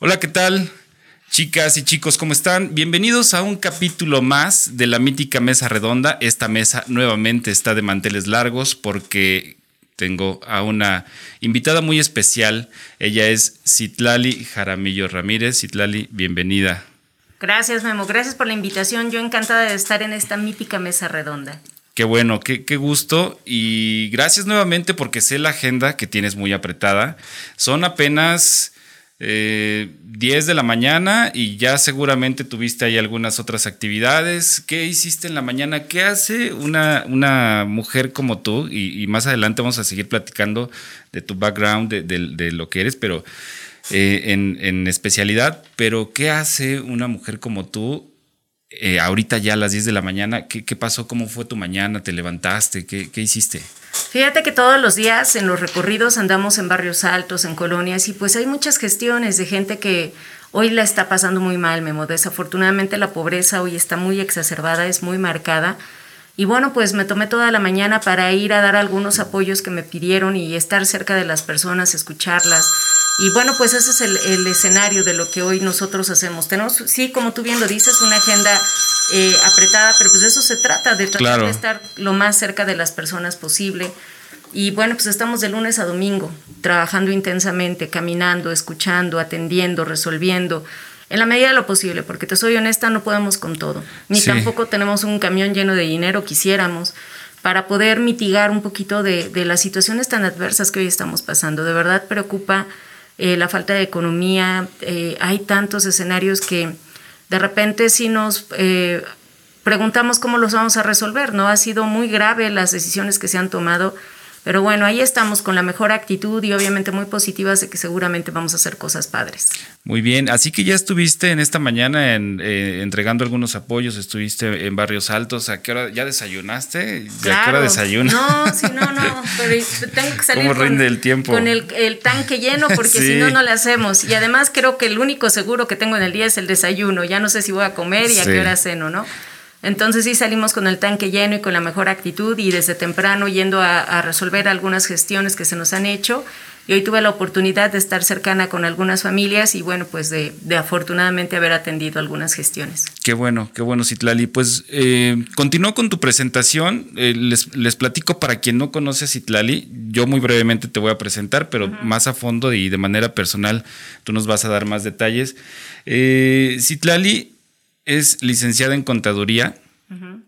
Hola, ¿qué tal? Chicas y chicos, ¿cómo están? Bienvenidos a un capítulo más de la mítica mesa redonda. Esta mesa nuevamente está de manteles largos porque tengo a una invitada muy especial. Ella es Citlali Jaramillo Ramírez. Citlali, bienvenida. Gracias, Memo. Gracias por la invitación. Yo encantada de estar en esta mítica mesa redonda. Qué bueno, qué, qué, gusto y gracias nuevamente porque sé la agenda que tienes muy apretada. Son apenas eh, 10 de la mañana y ya seguramente tuviste ahí algunas otras actividades. ¿Qué hiciste en la mañana? ¿Qué hace una, una mujer como tú? Y, más adelante vamos a seguir platicando de tu background, de, lo que eres, pero eh, en, en especialidad. Pero ¿qué hace una mujer como tú eh, ahorita ya a las 10 de la mañana, ¿qué, ¿qué, pasó? ¿Cómo fue tu mañana? ¿Te levantaste? ¿Qué, ¿Qué, hiciste? Fíjate que todos los días en los recorridos andamos en barrios altos, en colonias, y pues hay muchas gestiones de gente que hoy la está pasando muy mal, Memo. Desafortunadamente la pobreza hoy está muy exacerbada, es muy marcada. Y bueno, pues me tomé toda la mañana para ir a dar algunos apoyos que me pidieron y estar cerca de las personas, escucharlas. Y bueno, pues ese es el, el escenario de lo que hoy nosotros hacemos. Tenemos, sí, como tú bien lo dices, una agenda eh, apretada, pero pues de eso se trata, de tratar claro. de estar lo más cerca de las personas posible. Y bueno, pues estamos de lunes a domingo, trabajando intensamente, caminando, escuchando, atendiendo, resolviendo en la medida de lo posible, porque te soy honesta, no podemos con todo, ni sí. tampoco tenemos un camión lleno de dinero, quisiéramos, para poder mitigar un poquito de, de, las situaciones tan adversas que hoy estamos pasando. De verdad preocupa eh, la falta de economía, eh, hay tantos escenarios que de repente sí nos eh, preguntamos cómo los vamos a resolver, ¿no? Ha sido muy grave las decisiones que se han tomado pero bueno, ahí estamos con la mejor actitud y obviamente muy positivas de que seguramente vamos a hacer cosas padres. Muy bien, así que ya estuviste en esta mañana en, eh, entregando algunos apoyos, estuviste en Barrios Altos, ¿a qué hora ya desayunaste? Claro. ¿A qué hora desayunas? No, sí, no, no, pero tengo que salir ¿Cómo rinde con, el tiempo? con el, el tanque lleno porque sí. si no, no le hacemos. Y además creo que el único seguro que tengo en el día es el desayuno, ya no sé si voy a comer y a qué hora ceno, ¿no? Entonces sí salimos con el tanque lleno y con la mejor actitud y desde temprano yendo a, a, resolver algunas gestiones que se nos han hecho. Y hoy tuve la oportunidad de estar cercana con algunas familias y bueno, pues de, de afortunadamente haber atendido algunas gestiones. Qué bueno, qué bueno, Citlali. Pues eh, continúo con tu presentación. Eh, les, les, platico para quien no conoce a Citlali. Yo muy brevemente te voy a presentar, pero uh -huh. más a fondo y de manera personal tú nos vas a dar más detalles. Eh, Citlali es licenciada en contaduría. Uh -huh.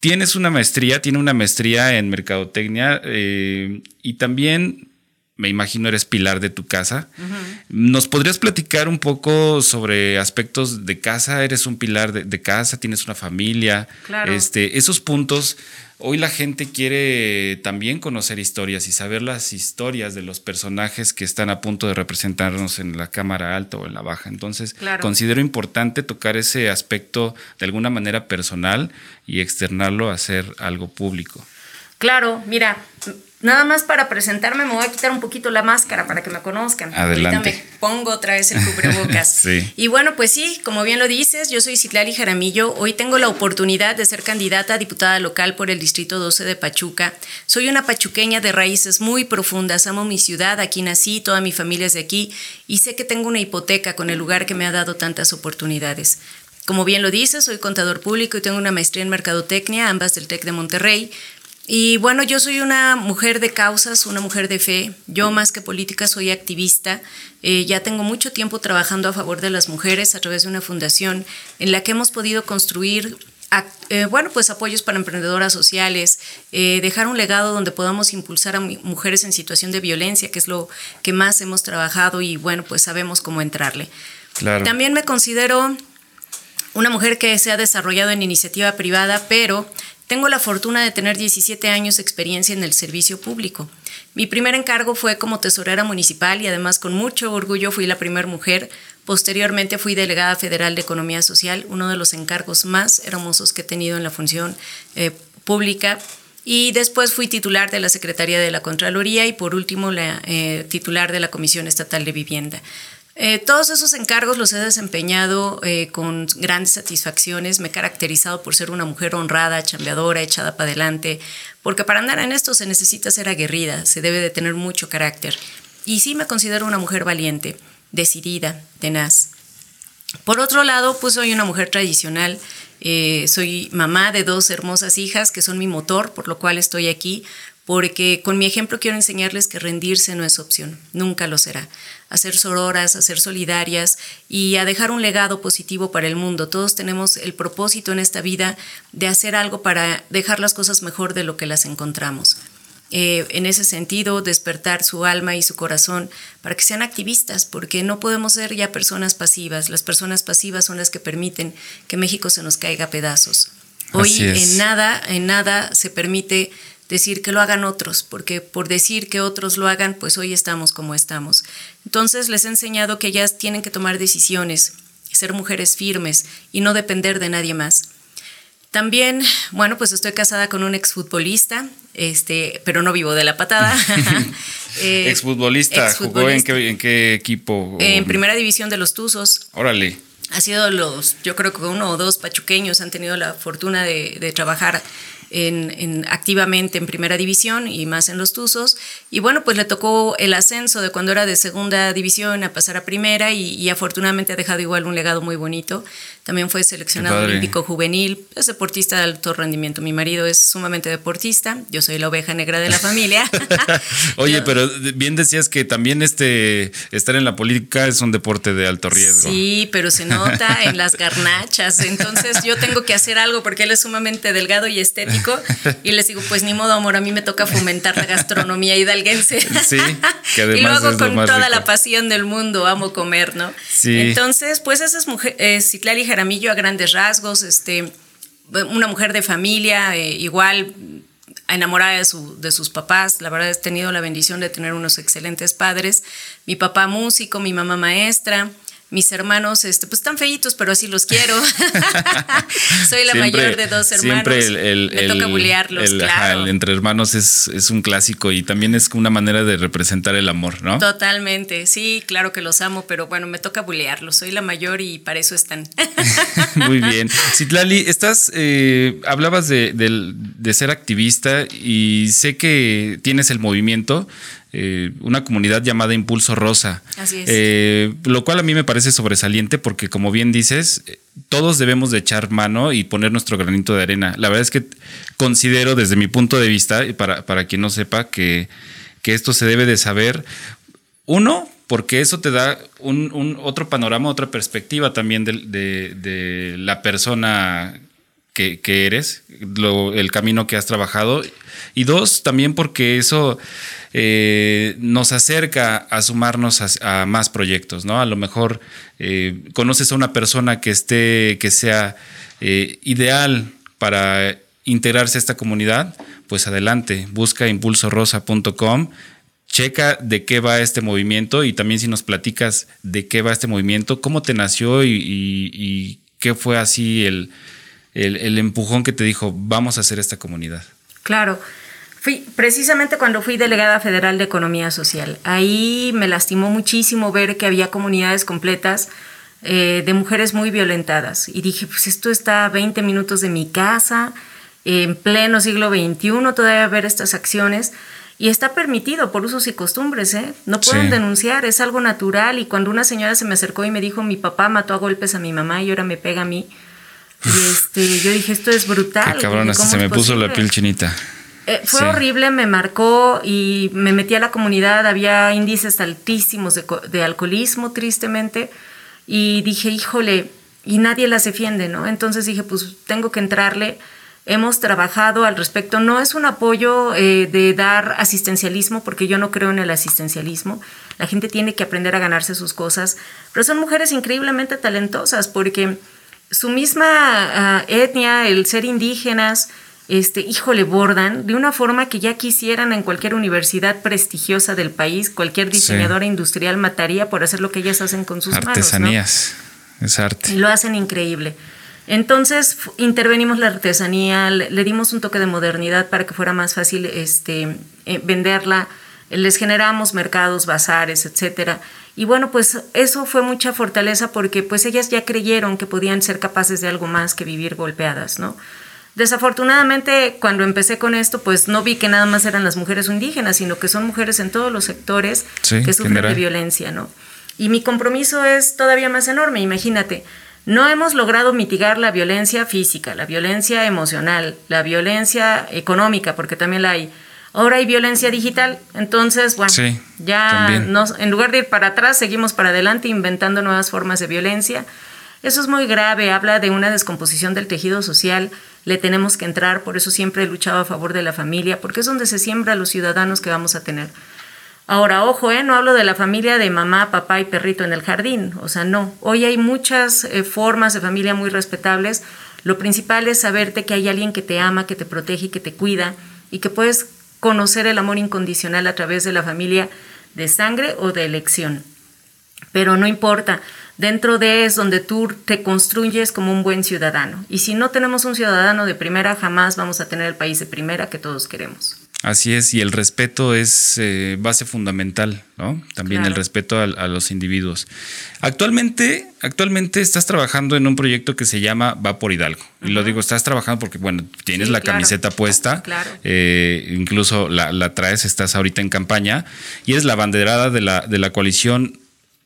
Tienes una maestría, tiene una maestría en mercadotecnia eh, y también me imagino eres pilar de tu casa. Uh -huh. ¿Nos podrías platicar un poco sobre aspectos de casa? ¿Eres un pilar de, de casa? ¿Tienes una familia? Claro. Este, esos puntos Hoy la gente quiere también conocer historias y saber las historias de los personajes que están a punto de representarnos en la cámara alta o en la baja. Entonces, claro. considero importante tocar ese aspecto de alguna manera personal y externarlo a ser algo público. Claro, mira, Nada más para presentarme me voy a quitar un poquito la máscara para que me conozcan. Adelante. Ahorita me pongo otra vez el cubrebocas. sí. Y bueno, pues sí, como bien lo dices, yo soy Citlali Jaramillo. Hoy tengo la oportunidad de ser candidata a diputada local por el Distrito 12 de Pachuca. Soy una pachuqueña de raíces muy profundas. Amo mi ciudad, aquí nací, toda mi familia es de aquí y sé que tengo una hipoteca con el lugar que me ha dado tantas oportunidades. Como bien lo dices, soy contador público y tengo una maestría en mercadotecnia, ambas del TEC de Monterrey. Y bueno, yo soy una mujer de causas, una mujer de fe. Yo más que política soy activista. Eh, ya tengo mucho tiempo trabajando a favor de las mujeres a través de una fundación en la que hemos podido construir eh, bueno, pues apoyos para emprendedoras sociales, eh, dejar un legado donde podamos impulsar a mujeres en situación de violencia, que es lo que más hemos trabajado y bueno, pues sabemos cómo entrarle. Claro. También me considero una mujer que se ha desarrollado en iniciativa privada, pero tengo la fortuna de tener 17 años de experiencia en el servicio público. Mi primer encargo fue como tesorera municipal y además con mucho orgullo fui la primera mujer. Posteriormente fui delegada federal de Economía Social, uno de los encargos más hermosos que he tenido en la función eh, pública. Y después fui titular de la Secretaría de la Contraloría y por último la eh, titular de la Comisión Estatal de Vivienda. Eh, todos esos encargos los he desempeñado eh, con grandes satisfacciones. Me he caracterizado por ser una mujer honrada, chambeadora, echada para adelante, porque para andar en esto se necesita ser aguerrida, se debe de tener mucho carácter. Y sí me considero una mujer valiente. decidida, tenaz. Por otro lado, pues soy una mujer tradicional, eh, soy mamá de dos hermosas hijas que son mi motor, por lo cual estoy aquí, porque con mi ejemplo quiero enseñarles que rendirse no es opción, nunca lo será. A ser sororas, a ser solidarias y a dejar un legado positivo para el mundo. Todos tenemos el propósito en esta vida de hacer algo para dejar las cosas mejor de lo que las encontramos. Eh, en ese sentido, despertar su alma y su corazón para que sean activistas, porque no podemos ser ya personas pasivas. Las personas pasivas son las que permiten que México se nos caiga a pedazos. Hoy en nada, en nada se permite decir que lo hagan otros, porque por decir que otros lo hagan, pues hoy estamos como estamos. Entonces les he enseñado que ellas tienen que tomar decisiones, ser mujeres firmes y no depender de nadie más. También, bueno, pues estoy casada con un exfutbolista, este, pero no vivo de la patada. eh, exfutbolista, ¿jugó en qué, en qué equipo? En primera división de los Tuzos. Órale. Ha sido los, yo creo que uno o dos pachuqueños han tenido la fortuna de, de trabajar en, activamente en primera división y más en los Tuzos. Y bueno, pues le tocó el ascenso de cuando era de segunda división a pasar a primera y, afortunadamente ha dejado igual un legado muy bonito. También fue seleccionado olímpico juvenil, es deportista de alto rendimiento. Mi marido es sumamente deportista, yo soy la oveja negra de la familia. Oye, pero bien decías que también este estar en la política es un deporte de alto riesgo. Sí, pero se nota en las garnachas. Entonces yo tengo que hacer algo porque él es sumamente delgado y estético y les digo, pues ni modo, amor, a mí me toca fomentar la gastronomía hidalguense. Sí, que además y lo hago con toda la pasión del mundo, amo comer, ¿no? Sí. Entonces, pues esa es mujer, eh, Citlali Jaramillo a grandes rasgos, este, una mujer de familia, eh, igual enamorada de, su, de sus papás. La verdad, he tenido la bendición de tener unos excelentes padres. Mi papá músico, mi mamá maestra mis hermanos, este, pues están feitos, pero así los quiero. Soy la mayor de dos hermanos. Siempre el, Me toca bulearlos, claro. entre hermanos es, es, un clásico y también es una manera de representar el amor, ¿no? Totalmente, sí, claro que los amo, pero bueno, me toca bulearlos. Soy la mayor y para eso están. Muy bien. Citlali, estás, eh, hablabas de, de ser activista y sé que tienes el movimiento eh, una comunidad llamada Impulso Rosa. Así es. Eh, lo cual a mí me parece sobresaliente porque, como bien dices, todos debemos de echar mano y poner nuestro granito de arena. La verdad es que considero desde mi punto de vista, y para, para quien no sepa, que, esto se debe de saber. Uno, porque eso te da un, otro panorama, otra perspectiva también de, la persona que, eres, el camino que has trabajado. Y dos, también porque eso eh, nos acerca a sumarnos a, más proyectos, ¿no? A lo mejor eh, conoces a una persona que esté, que sea eh, ideal para integrarse a esta comunidad, pues adelante, busca impulsorosa.com, checa de qué va este movimiento y también si nos platicas de qué va este movimiento, cómo te nació y, qué fue así el, el empujón que te dijo, vamos a hacer esta comunidad. Claro. Fui precisamente cuando fui delegada federal de Economía Social. Ahí me lastimó muchísimo ver que había comunidades completas eh, de mujeres muy violentadas. Y dije, pues esto está a 20 minutos de mi casa, en pleno siglo XXI, todavía ver estas acciones. Y está permitido por usos y costumbres, ¿eh? No pueden denunciar, es algo natural. Y cuando una señora se me acercó y me dijo, mi papá mató a golpes a mi mamá y ahora me pega a mí. Y este, yo dije, esto es brutal. Qué cabrón, se me puso la piel chinita. Eh, fue horrible, me marcó y me metí a la comunidad, había índices altísimos de, alcoholismo, tristemente, y dije, híjole, y nadie las defiende, ¿no? Entonces dije, pues tengo que entrarle. Hemos trabajado al respecto. No es un apoyo eh, de dar asistencialismo, porque yo no creo en el asistencialismo. La gente tiene que aprender a ganarse sus cosas, pero son mujeres increíblemente talentosas, porque su misma ah, etnia, el ser indígenas, este, híjole, bordan de una forma que ya quisieran en cualquier universidad prestigiosa del país, cualquier diseñadora industrial mataría por hacer lo que ellas hacen con sus manos. Artesanías, es arte. Y lo hacen increíble. Entonces intervenimos la artesanía, le, dimos un toque de modernidad para que fuera más fácil este, eh, venderla, les generamos mercados, bazares, etcétera. Y bueno, pues eso fue mucha fortaleza porque pues ellas ya creyeron que podían ser capaces de algo más que vivir golpeadas, ¿no? Desafortunadamente, cuando empecé con esto, pues no vi que nada más eran las mujeres indígenas, sino que son mujeres en todos los sectores que sufren de violencia, ¿no? Y mi compromiso es todavía más enorme, imagínate. No hemos logrado mitigar la violencia física, la violencia emocional, la violencia económica, porque también la hay. Ahora hay violencia digital, entonces, bueno, ya en lugar de ir para atrás, seguimos para adelante inventando nuevas formas de violencia. Eso es muy grave, habla de una descomposición del tejido social, le tenemos que entrar, por eso siempre he luchado a favor de la familia, porque es donde se siembra los ciudadanos que vamos a tener. Ahora, ojo, ¿eh? no hablo de la familia de mamá, papá y perrito en el jardín, o sea, no. Hoy hay muchas eh, formas de familia muy respetables. Lo principal es saberte que hay alguien que te ama, que te protege y que te cuida y que puedes conocer el amor incondicional a través de la familia de sangre o de elección. Pero no importa, dentro de es donde tú te construyes como un buen ciudadano. Y si no tenemos un ciudadano de primera, jamás vamos a tener el país de primera que todos queremos. Así es, y el respeto es eh, base fundamental, ¿no? También el respeto a, los individuos. Actualmente, actualmente estás trabajando en un proyecto que se llama Va por Hidalgo. Y lo digo, estás trabajando porque, bueno, tienes la camiseta puesta, eh, incluso la, traes, estás ahorita en campaña, y es la banderada de la, de la coalición,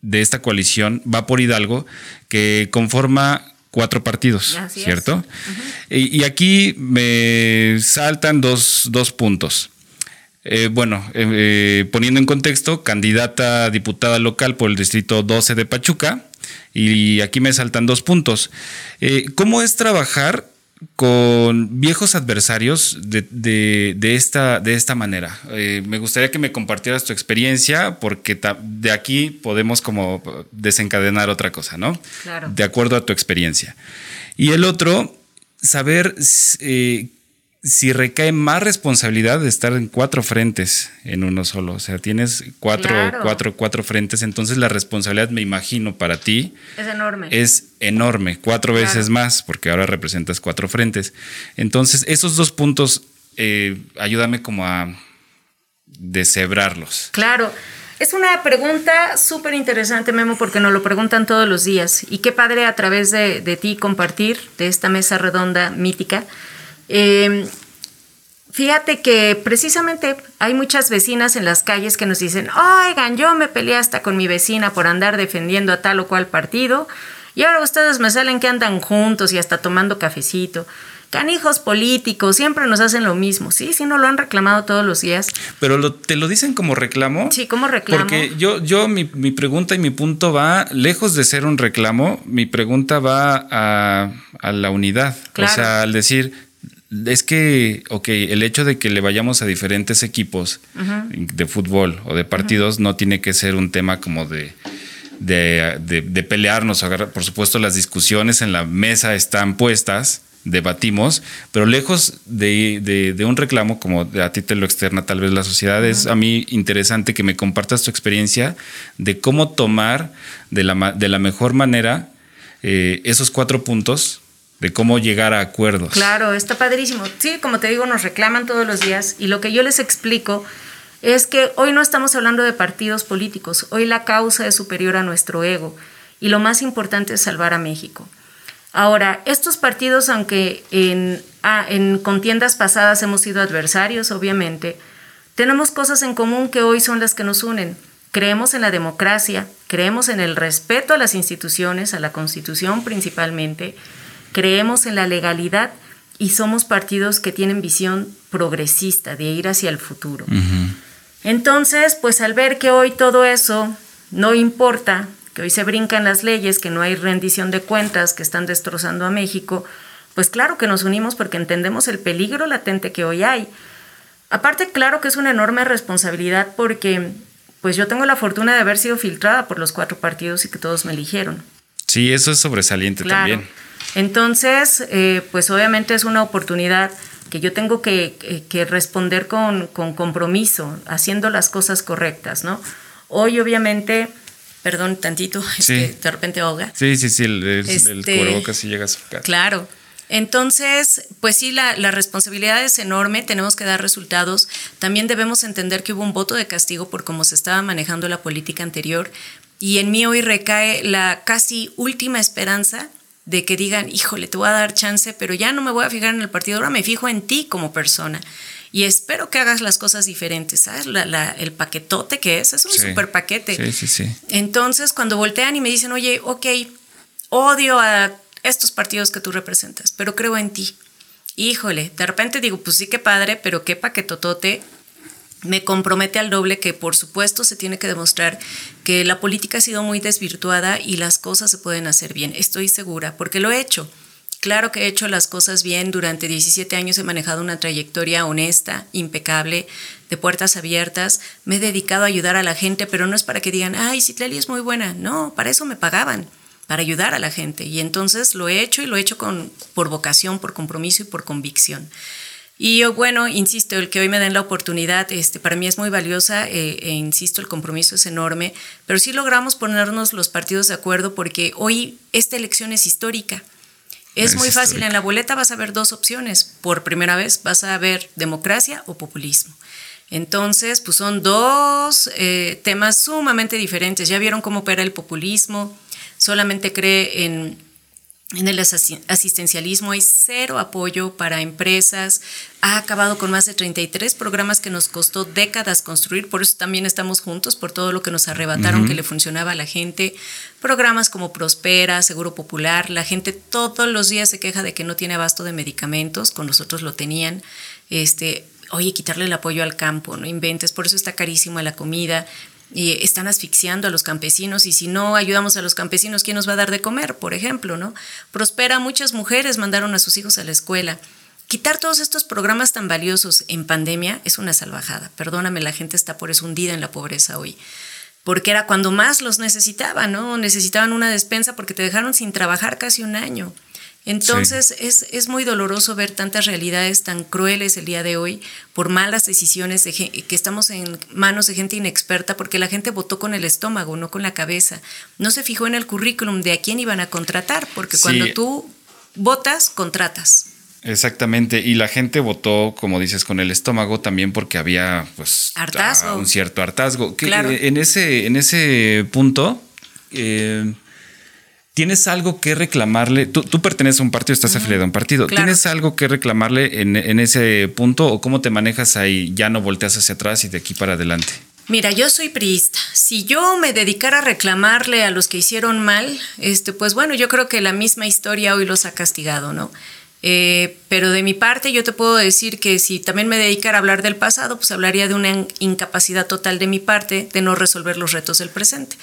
de esta coalición Va por Hidalgo, que conforma cuatro partidos, ¿cierto? y, aquí me saltan dos, puntos. Eh, bueno, eh, eh, poniendo en contexto, candidata a diputada local por el distrito 12 de Pachuca, y aquí me saltan dos puntos. ¿Cómo es trabajar con viejos adversarios de, esta, de esta manera. Eh, me gustaría que me compartieras tu experiencia porque de aquí podemos como desencadenar otra cosa, ¿no? Claro. De acuerdo a tu experiencia. Y el otro, saber eh, si recae más responsabilidad de estar en cuatro frentes en uno solo. O sea, tienes cuatro, cuatro, cuatro frentes, entonces la responsabilidad, me imagino, para ti es enorme. Es enorme, cuatro veces más, porque ahora representas cuatro frentes. Entonces, esos dos puntos, eh, ayúdame como a deshebrarlos. Claro. Es una pregunta súper interesante, Memo, porque nos lo preguntan todos los días. Y qué padre a través de, de ti compartir de esta mesa redonda mítica eh, fíjate que precisamente hay muchas vecinas en las calles que nos dicen, oigan, yo me peleé hasta con mi vecina por andar defendiendo a tal o cual partido, y ahora ustedes me salen que andan juntos y hasta tomando cafecito. Canijos políticos, siempre nos hacen lo mismo. Sí, sí, no lo han reclamado todos los días. Pero te lo dicen como reclamo. Sí, como reclamo. Porque yo, yo mi, pregunta y mi punto va, lejos de ser un reclamo, mi pregunta va a, la unidad. O sea, al decir, es que, ok, el hecho de que le vayamos a diferentes equipos de fútbol o de partidos no tiene que ser un tema como de, de, pelearnos. Por supuesto, las discusiones en la mesa están puestas, debatimos, pero lejos de, un reclamo, como a ti te lo externa tal vez la sociedad, es a mí interesante que me compartas tu experiencia de cómo tomar de la, de la mejor manera eh, esos cuatro puntos de cómo llegar a acuerdos. Claro, está padrísimo. Sí, como te digo, nos reclaman todos los días y lo que yo les explico es que hoy no estamos hablando de partidos políticos, hoy la causa es superior a nuestro ego y lo más importante es salvar a México. Ahora, estos partidos, aunque en, ah, en contiendas pasadas hemos sido adversarios, obviamente, tenemos cosas en común que hoy son las que nos unen. Creemos en la democracia, creemos en el respeto a las instituciones, a la Constitución principalmente, creemos en la legalidad y somos partidos que tienen visión progresista de ir hacia el futuro. Entonces, pues al ver que hoy todo eso no importa, que hoy se brincan las leyes, que no hay rendición de cuentas, que están destrozando a México, pues claro que nos unimos porque entendemos el peligro latente que hoy hay. Aparte, claro que es una enorme responsabilidad porque pues yo tengo la fortuna de haber sido filtrada por los cuatro partidos y que todos me eligieron. Sí, eso es sobresaliente también. Entonces, eh, pues obviamente es una oportunidad que yo tengo que, eh, responder con, compromiso, haciendo las cosas correctas, ¿no? Hoy obviamente, perdón tantito, de repente ahoga. Sí, sí, sí, el, el, este, casi llega a su casa. Claro. Entonces, pues sí, la, la, responsabilidad es enorme, tenemos que dar resultados. También debemos entender que hubo un voto de castigo por cómo se estaba manejando la política anterior. Y en mí hoy recae la casi última esperanza de que digan, híjole, te voy a dar chance, pero ya no me voy a fijar en el partido, ahora me fijo en ti como persona. y espero que hagas las cosas diferentes, ¿sabes? el paquetote que es, es un super paquete. Sí, sí, sí. Entonces, cuando voltean y me dicen, oye, ok, odio a estos partidos que tú representas, pero creo en ti. Híjole, de repente digo, pues sí que padre, pero qué paquetotote me compromete al doble que por supuesto se tiene que demostrar que la política ha sido muy desvirtuada y las cosas se pueden hacer bien. Estoy segura, porque lo he hecho. Claro que he hecho las cosas bien. Durante 17 años he manejado una trayectoria honesta, impecable, de puertas abiertas. Me he dedicado a ayudar a la gente, pero no es para que digan, ay, Citlali es muy buena. No, para eso me pagaban, para ayudar a la gente. Y entonces lo he hecho y lo he hecho con, por vocación, por compromiso y por convicción. Y yo, bueno, insisto, el que hoy me den la oportunidad, este, para mí es muy valiosa, eh, e insisto, el compromiso es enorme, pero sí logramos ponernos los partidos de acuerdo porque hoy esta elección es histórica. Es, muy fácil, en la boleta vas a ver dos opciones. Por primera vez vas a ver democracia o populismo. Entonces, pues son dos eh, temas sumamente diferentes. Ya vieron cómo opera el populismo, solamente cree en en el asistencialismo hay cero apoyo para empresas. Ha acabado con más de 33 programas que nos costó décadas construir. Por eso también estamos juntos, por todo lo que nos arrebataron que le funcionaba a la gente. Programas como Prospera, Seguro Popular. La gente todos los días se queja de que no tiene abasto de medicamentos. Con nosotros lo tenían. Este, oye, quitarle el apoyo al campo, no inventes. Por eso está carísima la comida y están asfixiando a los campesinos y si no ayudamos a los campesinos, ¿quién nos va a dar de comer? Por ejemplo, ¿no? Prospera, muchas mujeres mandaron a sus hijos a la escuela. Quitar todos estos programas tan valiosos en pandemia es una salvajada. Perdóname, la gente está por eso hundida en la pobreza hoy. Porque era cuando más los necesitaban, ¿no? Necesitaban una despensa porque te dejaron sin trabajar casi un año. Entonces es, es, muy doloroso ver tantas realidades tan crueles el día de hoy por malas decisiones de que estamos en manos de gente inexperta porque la gente votó con el estómago, no con la cabeza. No se fijó en el currículum de a quién iban a contratar, porque cuando tú votas, contratas. Exactamente, y la gente votó, como dices, con el estómago también porque había pues hartazgo. un cierto hartazgo. en, ese, en ese punto, eh, ¿Tienes algo que reclamarle? Tú, perteneces a un partido, estás afiliado a un partido. ¿Tienes algo que reclamarle en, ese punto o cómo te manejas ahí? Ya no volteas hacia atrás y de aquí para adelante. Mira, yo soy priista. Si yo me dedicara a reclamarle a los que hicieron mal, este, pues bueno, yo creo que la misma historia hoy los ha castigado, ¿no? Eh, pero de mi parte yo te puedo decir que si también me dedicara a hablar del pasado, pues hablaría de una incapacidad total de mi parte de no resolver los retos del presente.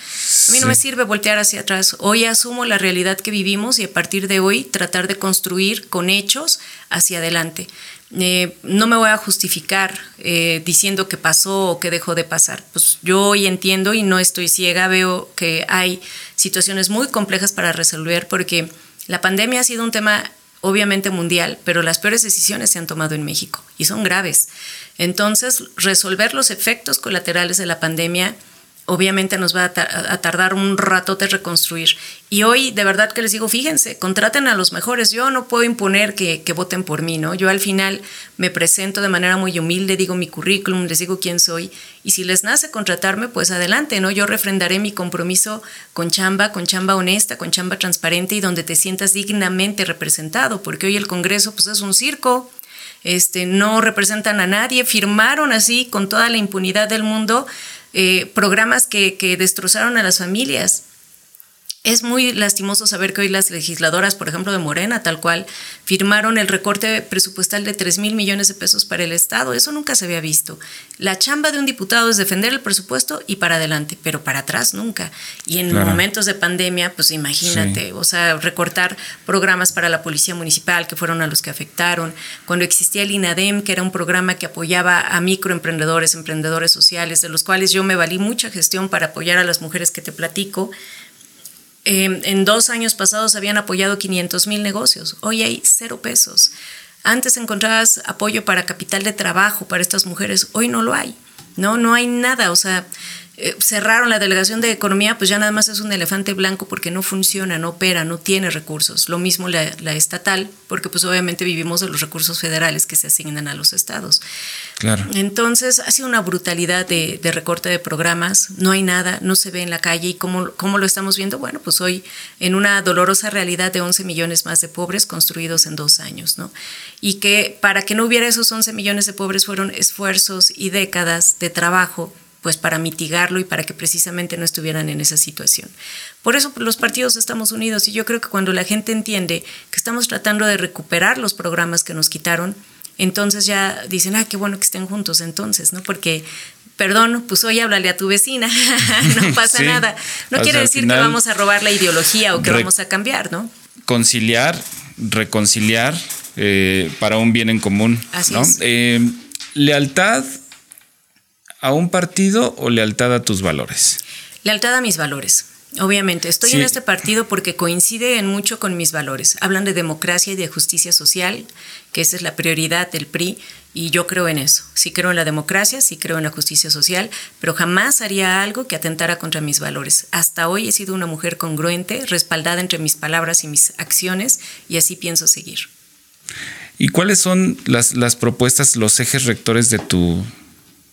A mí no me sirve voltear hacia atrás. Hoy asumo la realidad que vivimos y a partir de hoy tratar de construir con hechos hacia adelante. Eh, no me voy a justificar eh, diciendo que pasó o que dejó de pasar. Pues yo hoy entiendo y no estoy ciega, veo que hay situaciones muy complejas para resolver porque la pandemia ha sido un tema obviamente mundial, pero las peores decisiones se han tomado en México y son graves. Entonces, resolver los efectos colaterales de la pandemia obviamente nos va a, tardar un rato de reconstruir. Y hoy, de verdad que les digo, fíjense, contraten a los mejores. Yo no puedo imponer que, que, voten por mí, ¿no? Yo al final me presento de manera muy humilde, digo mi currículum, les digo quién soy. Y si les nace contratarme, pues adelante, ¿no? Yo refrendaré mi compromiso con chamba, con chamba honesta, con chamba transparente y donde te sientas dignamente representado, porque hoy el Congreso, pues es un circo. Este, no representan a nadie, firmaron así con toda la impunidad del mundo eh, programas que, que destrozaron a las familias. Es muy lastimoso saber que hoy las legisladoras, por ejemplo, de Morena, tal cual, firmaron el recorte presupuestal de 3 mil millones de pesos para el Estado. Eso nunca se había visto. La chamba de un diputado es defender el presupuesto y para adelante, pero para atrás nunca. Y en momentos de pandemia, pues imagínate, o sea, recortar programas para la Policía Municipal, que fueron a los que afectaron. Cuando existía el INADEM, que era un programa que apoyaba a microemprendedores, emprendedores sociales, de los cuales yo me valí mucha gestión para apoyar a las mujeres que te platico Em, en dos años pasados habían apoyado 500 mil negocios. Hoy hay cero pesos. Antes encontrabas apoyo para capital de trabajo para estas mujeres. Hoy no lo hay. No, no hay nada. O sea, eh, cerraron la delegación de economía, pues ya nada más es un elefante blanco porque no funciona, no opera, no tiene recursos. Lo mismo la, estatal, porque pues obviamente vivimos de los recursos federales que se asignan a los estados. Claro. Entonces ha sido una brutalidad de, recorte de programas, no hay nada, no se ve en la calle y ¿cómo, ¿cómo, lo estamos viendo? Bueno, pues hoy en una dolorosa realidad de 11 millones más de pobres construidos en dos años, ¿no? Y que para que no hubiera esos 11 millones de pobres fueron esfuerzos y décadas de trabajo pues para mitigarlo y para que precisamente no estuvieran en esa situación. Por eso los partidos estamos unidos y yo creo que cuando la gente entiende que estamos tratando de recuperar los programas que nos quitaron, entonces ya dicen, ah, qué bueno que estén juntos entonces, ¿no? Porque perdón, pues hoy háblale a tu vecina, no pasa nada. No quiere decir que vamos a robar la ideología o que vamos a cambiar, ¿no? Conciliar, reconciliar eh, para un bien en común. Así ¿no? es. Eh, lealtad a un partido o lealtad a tus valores? Lealtad a mis valores. Obviamente, estoy en este partido porque coincide en mucho con mis valores. Hablan de democracia y de justicia social, que esa es la prioridad del PRI, y yo creo en eso. Sí creo en la democracia, sí creo en la justicia social, pero jamás haría algo que atentara contra mis valores. Hasta hoy he sido una mujer congruente, respaldada entre mis palabras y mis acciones, y así pienso seguir. ¿Y cuáles son las, las propuestas, los ejes rectores de tu,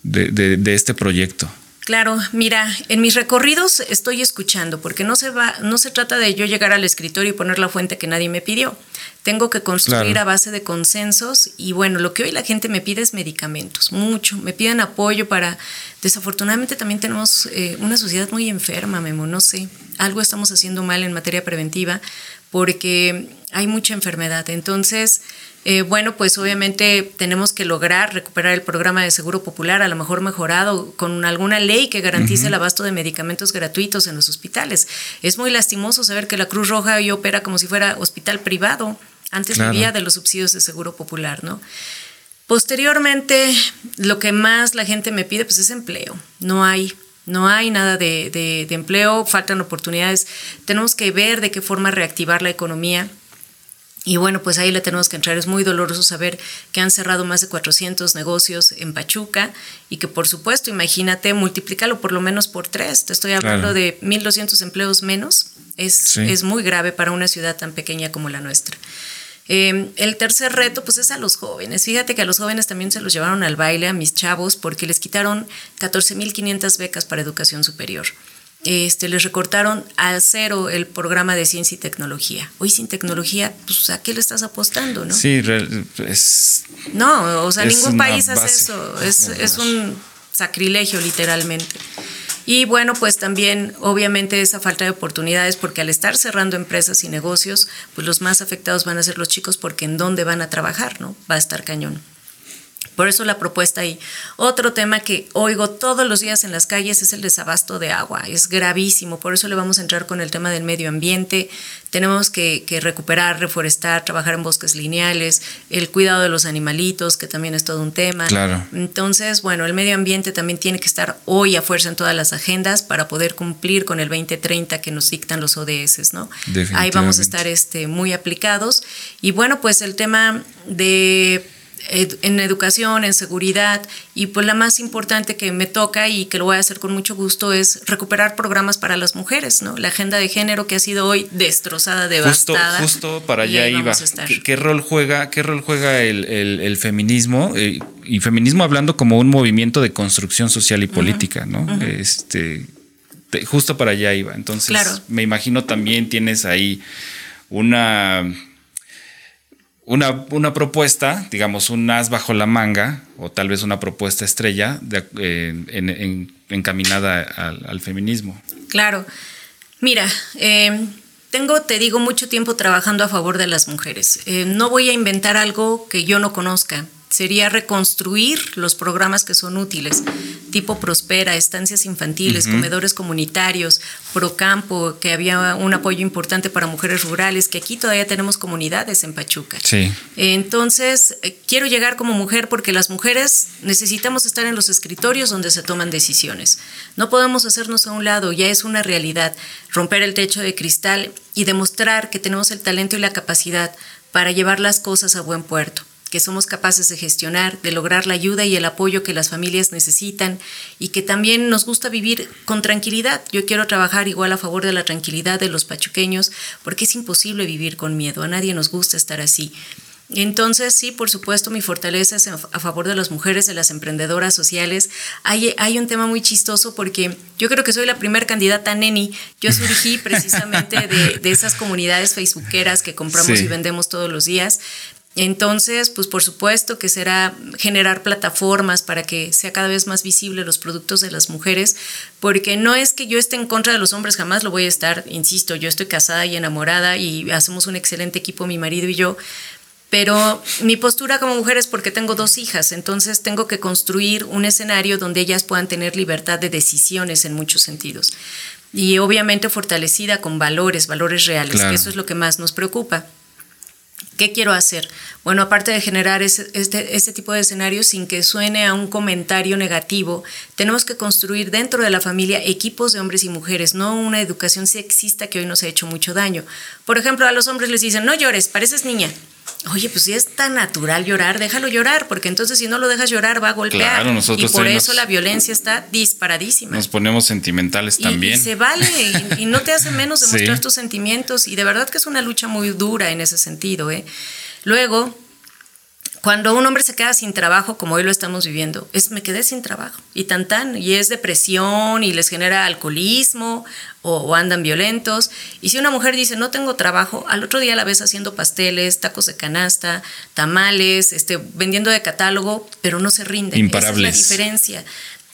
de, este proyecto? Claro, mira, en mis recorridos estoy escuchando, porque no se va, no se trata de yo llegar al escritorio y poner la fuente que nadie me pidió. Tengo que construir a base de consensos y bueno, lo que hoy la gente me pide es medicamentos, mucho. Me piden apoyo para. Desafortunadamente también tenemos eh, una sociedad muy enferma, Memo. No sé, algo estamos haciendo mal en materia preventiva porque hay mucha enfermedad. Entonces, eh, bueno, pues obviamente tenemos que lograr recuperar el programa de seguro popular, a lo mejor mejorado con alguna ley que garantice el abasto de medicamentos gratuitos en los hospitales. Es muy lastimoso saber que la Cruz Roja hoy opera como si fuera hospital privado. Antes vivía de los subsidios de seguro popular, ¿no? Posteriormente, lo que más la gente me pide pues es empleo. No hay no hay nada de, de, empleo, faltan oportunidades. Tenemos que ver de qué forma reactivar la economía. Y bueno, pues ahí le tenemos que entrar. Es muy doloroso saber que han cerrado más de 400 negocios en Pachuca y que por supuesto, imagínate, multiplícalo por lo menos por tres. Te estoy hablando de 1.200 empleos menos. Es, es muy grave para una ciudad tan pequeña como la nuestra. Em, el tercer reto, pues es a los jóvenes. Fíjate que a los jóvenes también se los llevaron al baile, a mis chavos, porque les quitaron 14.500 becas para educación superior. Este, les recortaron a cero el programa de ciencia y tecnología. Hoy sin tecnología, pues ¿a qué le estás apostando? ¿no? Sí, es... No, o sea, ningún país hace eso. Es, es un sacrilegio literalmente. Y bueno, pues también obviamente esa falta de oportunidades, porque al estar cerrando empresas y negocios, pues los más afectados van a ser los chicos porque en dónde van a trabajar, ¿no? Va a estar cañón. Por eso la propuesta ahí. Otro tema que oigo todos los días en las calles es el desabasto de agua. Es gravísimo. Por eso le vamos a entrar con el tema del medio ambiente. Tenemos que, recuperar, reforestar, trabajar en bosques lineales, el cuidado de los animalitos, que también es todo un tema. Claro. Entonces, bueno, el medio ambiente también tiene que estar hoy a fuerza en todas las agendas para poder cumplir con el 2030 que nos dictan los ODS, ¿no? Ahí vamos a estar este, muy aplicados. Y bueno, pues el tema de en educación, en seguridad y pues la más importante que me toca y que lo voy a hacer con mucho gusto es recuperar programas para las mujeres, ¿no? La agenda de género que ha sido hoy destrozada, devastada. Justo, para allá iba. ¿Qué, rol juega, qué rol juega el, feminismo? Eh, y feminismo hablando como un movimiento de construcción social y política, ¿no? Este justo para allá iba. Entonces, me imagino también tienes ahí una una, propuesta, digamos, un as bajo la manga, o tal vez una propuesta estrella eh, encaminada al, feminismo. Claro. Mira, em, tengo, te digo, mucho tiempo trabajando a favor de las mujeres. Eh, no voy a inventar algo que yo no conozca sería reconstruir los programas que son útiles, tipo Prospera, estancias infantiles, comedores comunitarios, Procampo, que había un apoyo importante para mujeres rurales, que aquí todavía tenemos comunidades en Pachuca. Sí. Entonces, eh, quiero llegar como mujer porque las mujeres necesitamos estar en los escritorios donde se toman decisiones. No podemos hacernos a un lado, ya es una realidad, romper el techo de cristal y demostrar que tenemos el talento y la capacidad para llevar las cosas a buen puerto que somos capaces de gestionar, de lograr la ayuda y el apoyo que las familias necesitan y que también nos gusta vivir con tranquilidad. Yo quiero trabajar igual a favor de la tranquilidad de los pachuqueños porque es imposible vivir con miedo, a nadie nos gusta estar así. Entonces, sí, por supuesto, mi fortaleza es a favor de las mujeres, de las emprendedoras sociales. Hay, hay un tema muy chistoso porque yo creo que soy la primera candidata neni. Yo surgí precisamente de, de esas comunidades facebookeras que compramos y vendemos todos los días. Entonces, pues por supuesto que será generar plataformas para que sea cada vez más visible los productos de las mujeres, porque no es que yo esté en contra de los hombres, jamás lo voy a estar, insisto, yo estoy casada y enamorada y hacemos un excelente equipo, mi marido y yo, pero mi postura como mujer es porque tengo dos hijas, entonces tengo que construir un escenario donde ellas puedan tener libertad de decisiones en muchos sentidos. Y obviamente fortalecida con valores, valores reales, que eso es lo que más nos preocupa. ¿Qué quiero hacer? Bueno, aparte de generar ese, este, este, tipo de escenarios sin que suene a un comentario negativo, tenemos que construir dentro de la familia equipos de hombres y mujeres, no una educación sexista que hoy nos ha hecho mucho daño. Por ejemplo, a los hombres les dicen, no llores, pareces niña. Oye, pues si es tan natural llorar, déjalo llorar, porque entonces si no lo dejas llorar va a golpear. Claro, nosotros y por eso la violencia está disparadísima. Nos ponemos sentimentales también. Y se vale, y, no te hace menos demostrar tus sentimientos, y de verdad que es una lucha muy dura en ese sentido. ¿eh? Luego, cuando un hombre se queda sin trabajo, como hoy lo estamos viviendo, es me quedé sin trabajo y tan tan, y es depresión y les genera alcoholismo o, andan violentos. Y si una mujer dice no tengo trabajo, al otro día la ves haciendo pasteles, tacos de canasta, tamales, este, vendiendo de catálogo, pero no se rinde. Imparables. Esa es la diferencia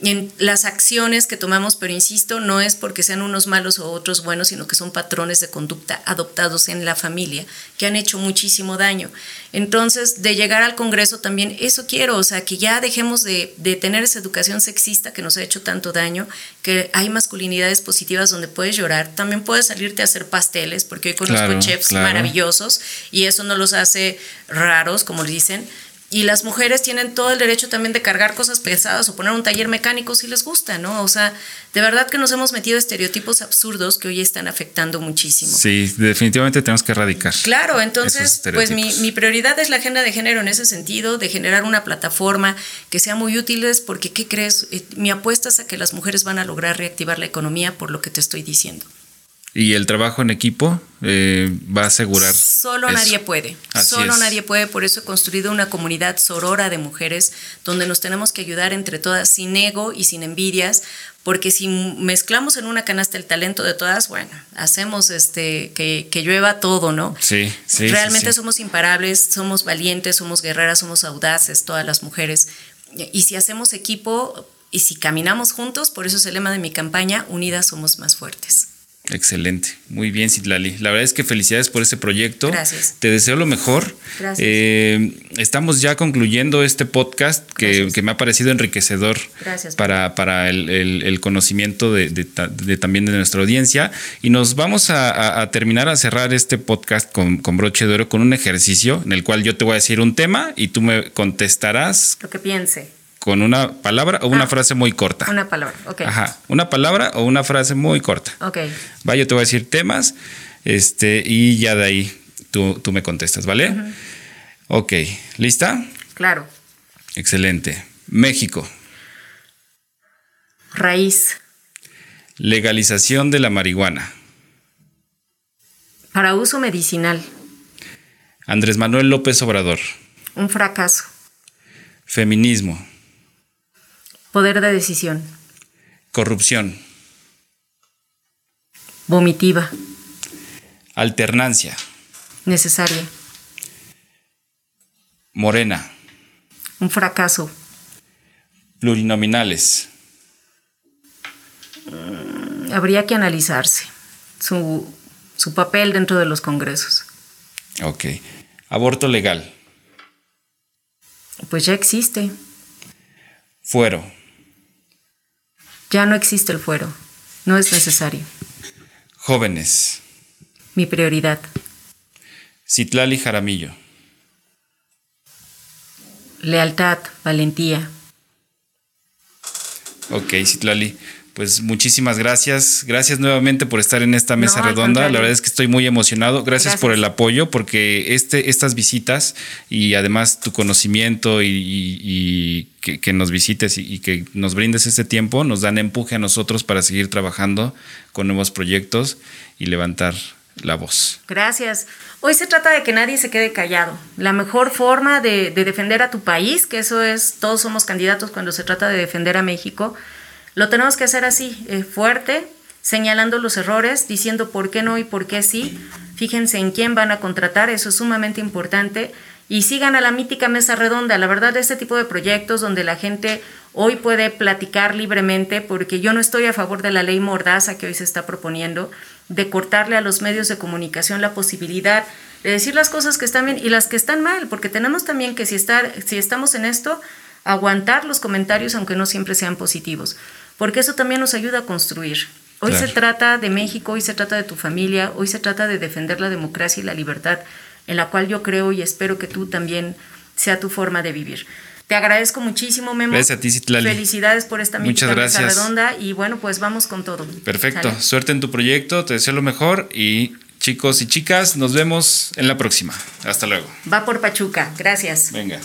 en las acciones que tomamos, pero insisto, no es porque sean unos malos o otros buenos, sino que son patrones de conducta adoptados en la familia que han hecho muchísimo daño. Entonces, de llegar al Congreso también, eso quiero, o sea, que ya dejemos de, tener esa educación sexista que nos ha hecho tanto daño, que hay masculinidades positivas donde puedes llorar, también puedes salirte a hacer pasteles, porque hoy conozco chefs maravillosos y eso no los hace raros, como dicen, y las mujeres tienen todo el derecho también de cargar cosas pesadas o poner un taller mecánico si les gusta, ¿no? O sea, de verdad que nos hemos metido estereotipos absurdos que hoy están afectando muchísimo. Sí, definitivamente tenemos que erradicar. Claro, entonces, pues mi, mi, prioridad es la agenda de género en ese sentido, de generar una plataforma que sea muy útil, porque, ¿qué crees? Eh, mi apuesta es a que las mujeres van a lograr reactivar la economía por lo que te estoy diciendo. Y el trabajo en equipo eh, va a asegurar. Solo nadie puede. Solo nadie puede. Por eso he construido una comunidad sorora de mujeres donde nos tenemos que ayudar entre todas sin ego y sin envidias. Porque si mezclamos en una canasta el talento de todas, bueno, hacemos este que, que llueva todo, ¿no? Sí, sí. Realmente somos imparables, somos valientes, somos guerreras, somos audaces, todas las mujeres. Y si hacemos equipo y si caminamos juntos, por eso es el lema de mi campaña, unidas somos más fuertes. Excelente, muy bien, Citlali. La verdad es que felicidades por este proyecto. Gracias. Te deseo lo mejor. Gracias. Eh, estamos ya concluyendo este podcast que, me ha parecido enriquecedor para, para el, conocimiento de, también de nuestra audiencia. Y nos vamos a, terminar a cerrar este podcast con, con, broche de oro con un ejercicio en el cual yo te voy a decir un tema y tú me contestarás. Lo que piense con una palabra o una ah, frase muy corta. Una palabra, ok. Ajá, una palabra o una frase muy corta. Ok. Va, yo te voy a decir temas este, y ya de ahí tú, me contestas, ¿vale? Ok, ¿lista? Claro. Excelente. México. Raíz. Legalización de la marihuana. Para uso medicinal. Andrés Manuel López Obrador. Un fracaso. Feminismo. Poder de decisión. Corrupción. Vomitiva. Alternancia. Necesaria. Morena. Un fracaso. Plurinominales. Mm, habría que analizarse su, su papel dentro de los congresos. Ok. Aborto legal. Pues ya existe. Fuero. Ya no existe el fuero. No es necesario. Jóvenes. Mi prioridad. Citlali Jaramillo. Lealtad, valentía. Ok, Citlali. Pues muchísimas gracias. Gracias nuevamente por estar en esta mesa redonda. La verdad es que estoy muy emocionado. Gracias, por el apoyo, porque este, estas visitas y además tu conocimiento y, que, nos visites y, que nos brindes este tiempo nos dan empuje a nosotros para seguir trabajando con nuevos proyectos y levantar la voz. Gracias. Hoy se trata de que nadie se quede callado. La mejor forma de, de defender a tu país, que eso es, todos somos candidatos cuando se trata de defender a México, lo tenemos que hacer así, eh, fuerte, señalando los errores, diciendo por qué no y por qué sí. Fíjense en quién van a contratar, eso es sumamente importante. Y sigan a la mítica mesa redonda. La verdad, este tipo de proyectos donde la gente hoy puede platicar libremente, porque yo no estoy a favor de la ley mordaza que hoy se está proponiendo, de cortarle a los medios de comunicación la posibilidad de decir las cosas que están bien y las que están mal, porque tenemos también que si, estar, si estamos en esto, aguantar los comentarios aunque no siempre sean positivos porque eso también nos ayuda a construir. Hoy se trata de México, hoy se trata de tu familia, hoy se trata de defender la democracia y la libertad, en la cual yo creo y espero que tú también sea tu forma de vivir. Te agradezco muchísimo, Memo. Gracias a ti, Citlali. Felicidades por esta Muchas mesa redonda y bueno, pues vamos con todo. Perfecto. Suerte en tu proyecto, te deseo lo mejor y chicos y chicas, nos vemos en la próxima. Hasta luego. Va por Pachuca. Gracias. Venga.